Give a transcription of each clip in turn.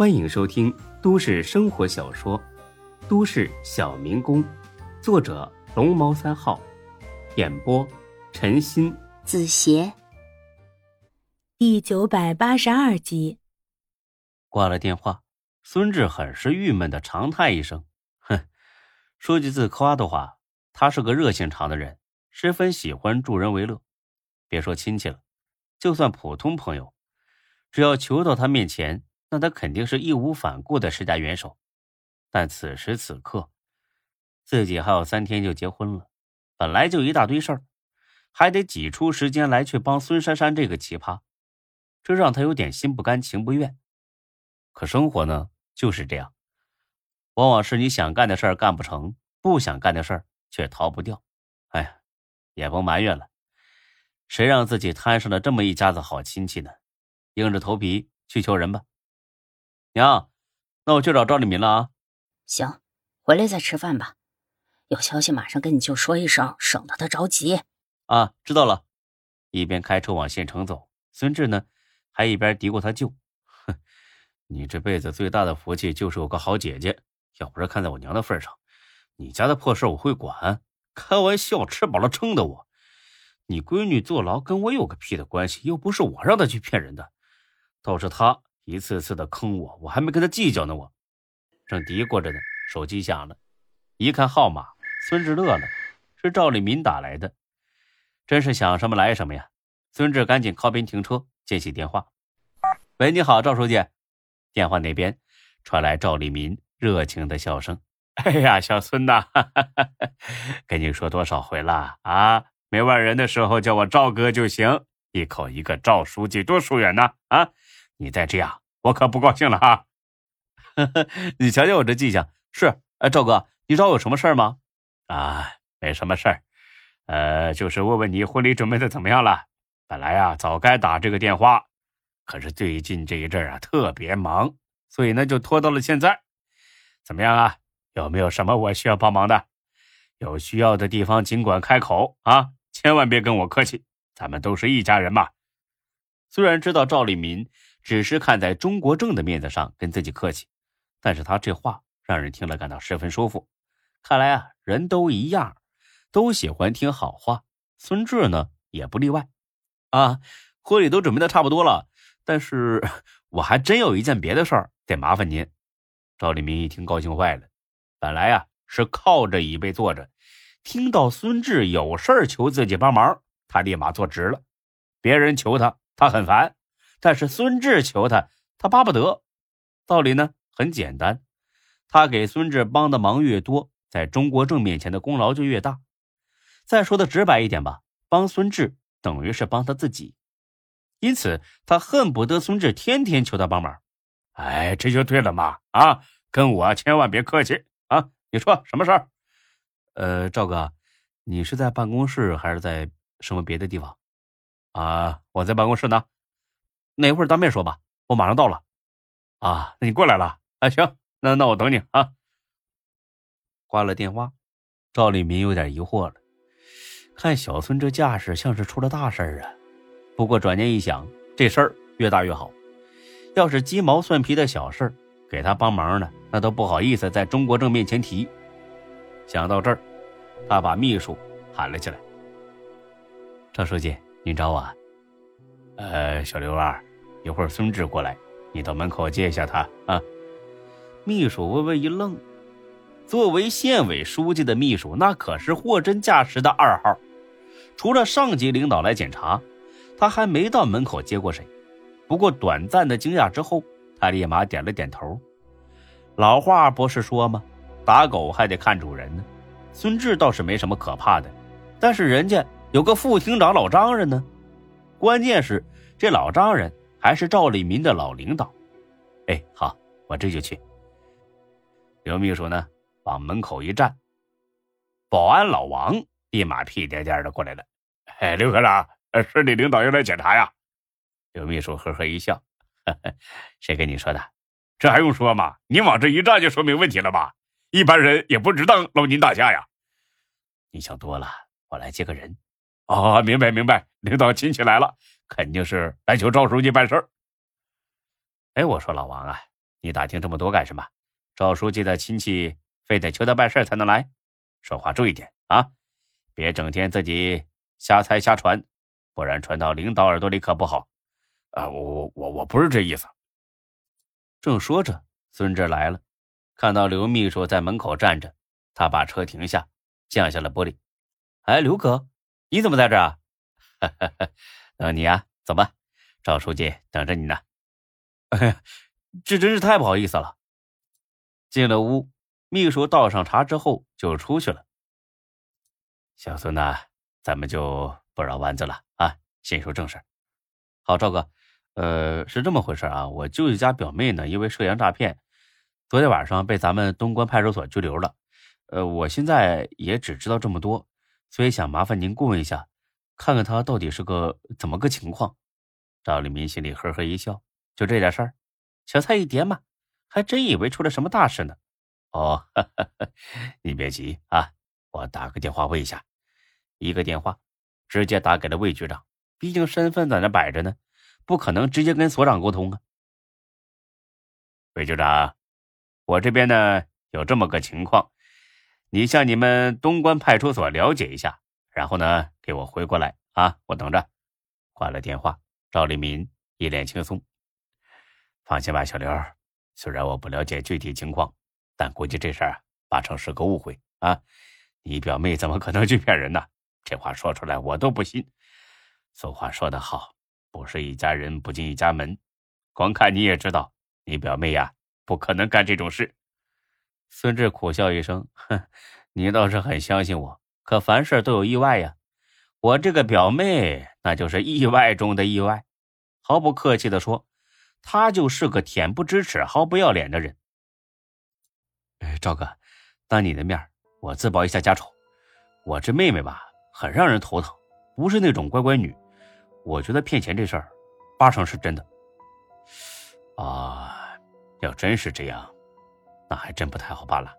欢迎收听都市生活小说《都市小民工》，作者龙猫三号，演播陈鑫、子邪，第九百八十二集。挂了电话，孙志很是郁闷的长叹一声：“哼，说句自夸的话，他是个热心肠的人，十分喜欢助人为乐。别说亲戚了，就算普通朋友，只要求到他面前。”那他肯定是义无反顾的施加援手，但此时此刻，自己还有三天就结婚了，本来就一大堆事儿，还得挤出时间来去帮孙珊珊这个奇葩，这让他有点心不甘情不愿。可生活呢就是这样，往往是你想干的事儿干不成，不想干的事儿却逃不掉。哎，也甭埋怨了，谁让自己摊上了这么一家子好亲戚呢？硬着头皮去求人吧。娘，那我去找赵立民了啊。行，回来再吃饭吧。有消息马上跟你舅说一声，省得他着急。啊，知道了。一边开车往县城走，孙志呢还一边嘀咕他舅：“哼，你这辈子最大的福气就是有个好姐姐。要不是看在我娘的份上，你家的破事我会管？开玩笑，吃饱了撑的我。你闺女坐牢跟我有个屁的关系？又不是我让她去骗人的，倒是她。”一次次的坑我，我还没跟他计较呢。我正嘀咕着呢，手机响了，一看号码，孙志乐了，是赵立民打来的。真是想什么来什么呀！孙志赶紧靠边停车，接起电话：“喂，你好，赵书记。”电话那边传来赵立民热情的笑声：“哎呀，小孙呐，跟你说多少回了啊？没外人的时候叫我赵哥就行，一口一个赵书记，多疏远呐！啊，你再这样。”我可不高兴了哈！你瞧瞧我这记性，是哎，赵哥，你找我有什么事儿吗？啊，没什么事儿，呃，就是问问你婚礼准备的怎么样了。本来呀，早该打这个电话，可是最近这一阵啊特别忙，所以呢就拖到了现在。怎么样啊？有没有什么我需要帮忙的？有需要的地方尽管开口啊，千万别跟我客气，咱们都是一家人嘛。虽然知道赵立民。只是看在中国正的面子上跟自己客气，但是他这话让人听了感到十分舒服。看来啊，人都一样，都喜欢听好话。孙志呢也不例外。啊，婚礼都准备的差不多了，但是我还真有一件别的事儿得麻烦您。赵立明一听高兴坏了，本来啊是靠着椅背坐着，听到孙志有事儿求自己帮忙，他立马坐直了。别人求他，他很烦。但是孙志求他，他巴不得。道理呢很简单，他给孙志帮的忙越多，在中国正面前的功劳就越大。再说的直白一点吧，帮孙志等于是帮他自己，因此他恨不得孙志天天求他帮忙。哎，这就对了嘛！啊，跟我千万别客气啊！你说什么事儿？呃，赵哥，你是在办公室还是在什么别的地方？啊，我在办公室呢。哪会儿当面说吧，我马上到了。啊，那你过来了？啊，行，那那我等你啊。挂了电话，赵立民有点疑惑了，看小孙这架势，像是出了大事儿啊。不过转念一想，这事儿越大越好。要是鸡毛蒜皮的小事儿给他帮忙呢，那都不好意思在中国正面前提。想到这儿，他把秘书喊了起来：“赵书记，您找我？呃，小刘啊。”一会儿孙志过来，你到门口接一下他啊。秘书微微一愣，作为县委书记的秘书，那可是货真价实的二号。除了上级领导来检查，他还没到门口接过谁。不过短暂的惊讶之后，他立马点了点头。老话不是说吗？打狗还得看主人呢。孙志倒是没什么可怕的，但是人家有个副厅长老丈人呢。关键是这老丈人。还是赵立民的老领导，哎，好，我这就去。刘秘书呢，往门口一站，保安老王立马屁颠颠的过来了。哎，刘科长，市里领导要来检查呀。刘秘书呵呵一笑，呵呵谁跟你说的？这还用说吗？你往这一站就说明问题了吧？一般人也不值当搂您大驾呀。你想多了，我来接个人。哦，明白明白，领导亲戚来了。肯定是来求赵书记办事儿。哎，我说老王啊，你打听这么多干什么？赵书记的亲戚非得求他办事才能来，说话注意点啊！别整天自己瞎猜瞎传，不然传到领导耳朵里可不好。啊，我我我我不是这意思。正说着，孙志来了，看到刘秘书在门口站着，他把车停下，降下了玻璃。哎，刘哥，你怎么在这儿？等你啊，走吧，赵书记等着你呢。哎呀，这真是太不好意思了。进了屋，秘书倒上茶之后就出去了。小孙呐，咱们就不绕弯子了啊，先说正事。好，赵哥，呃，是这么回事啊，我舅舅家表妹呢，因为涉嫌诈骗，昨天晚上被咱们东关派出所拘留了。呃，我现在也只知道这么多，所以想麻烦您过问一下，看看他到底是个怎么个情况。赵立民心里呵呵一笑，就这点事儿，小菜一碟嘛。还真以为出了什么大事呢？哦，你别急啊，我打个电话问一下。一个电话，直接打给了魏局长，毕竟身份在那摆着呢，不可能直接跟所长沟通啊。魏局长，我这边呢有这么个情况，你向你们东关派出所了解一下，然后呢给我回过来啊，我等着。挂了电话，赵立民一脸轻松。放心吧，小刘。虽然我不了解具体情况，但估计这事儿八成是个误会啊！你表妹怎么可能去骗人呢？这话说出来我都不信。俗话说得好，不是一家人不进一家门。光看你也知道，你表妹呀不可能干这种事。孙志苦笑一声：“哼，你倒是很相信我，可凡事都有意外呀。我这个表妹那就是意外中的意外。毫不客气的说。”她就是个恬不知耻、毫不要脸的人。哎，赵哥，当你的面，我自曝一下家丑。我这妹妹吧，很让人头疼，不是那种乖乖女。我觉得骗钱这事儿，八成是真的。啊，要真是这样，那还真不太好办了。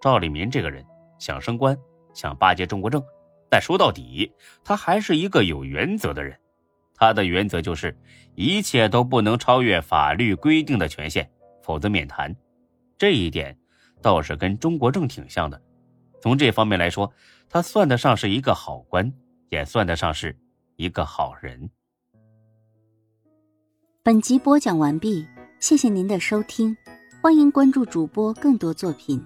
赵立民这个人想升官，想巴结中国政，但说到底，他还是一个有原则的人。他的原则就是，一切都不能超越法律规定的权限，否则免谈。这一点倒是跟中国政挺像的。从这方面来说，他算得上是一个好官，也算得上是一个好人。本集播讲完毕，谢谢您的收听，欢迎关注主播更多作品。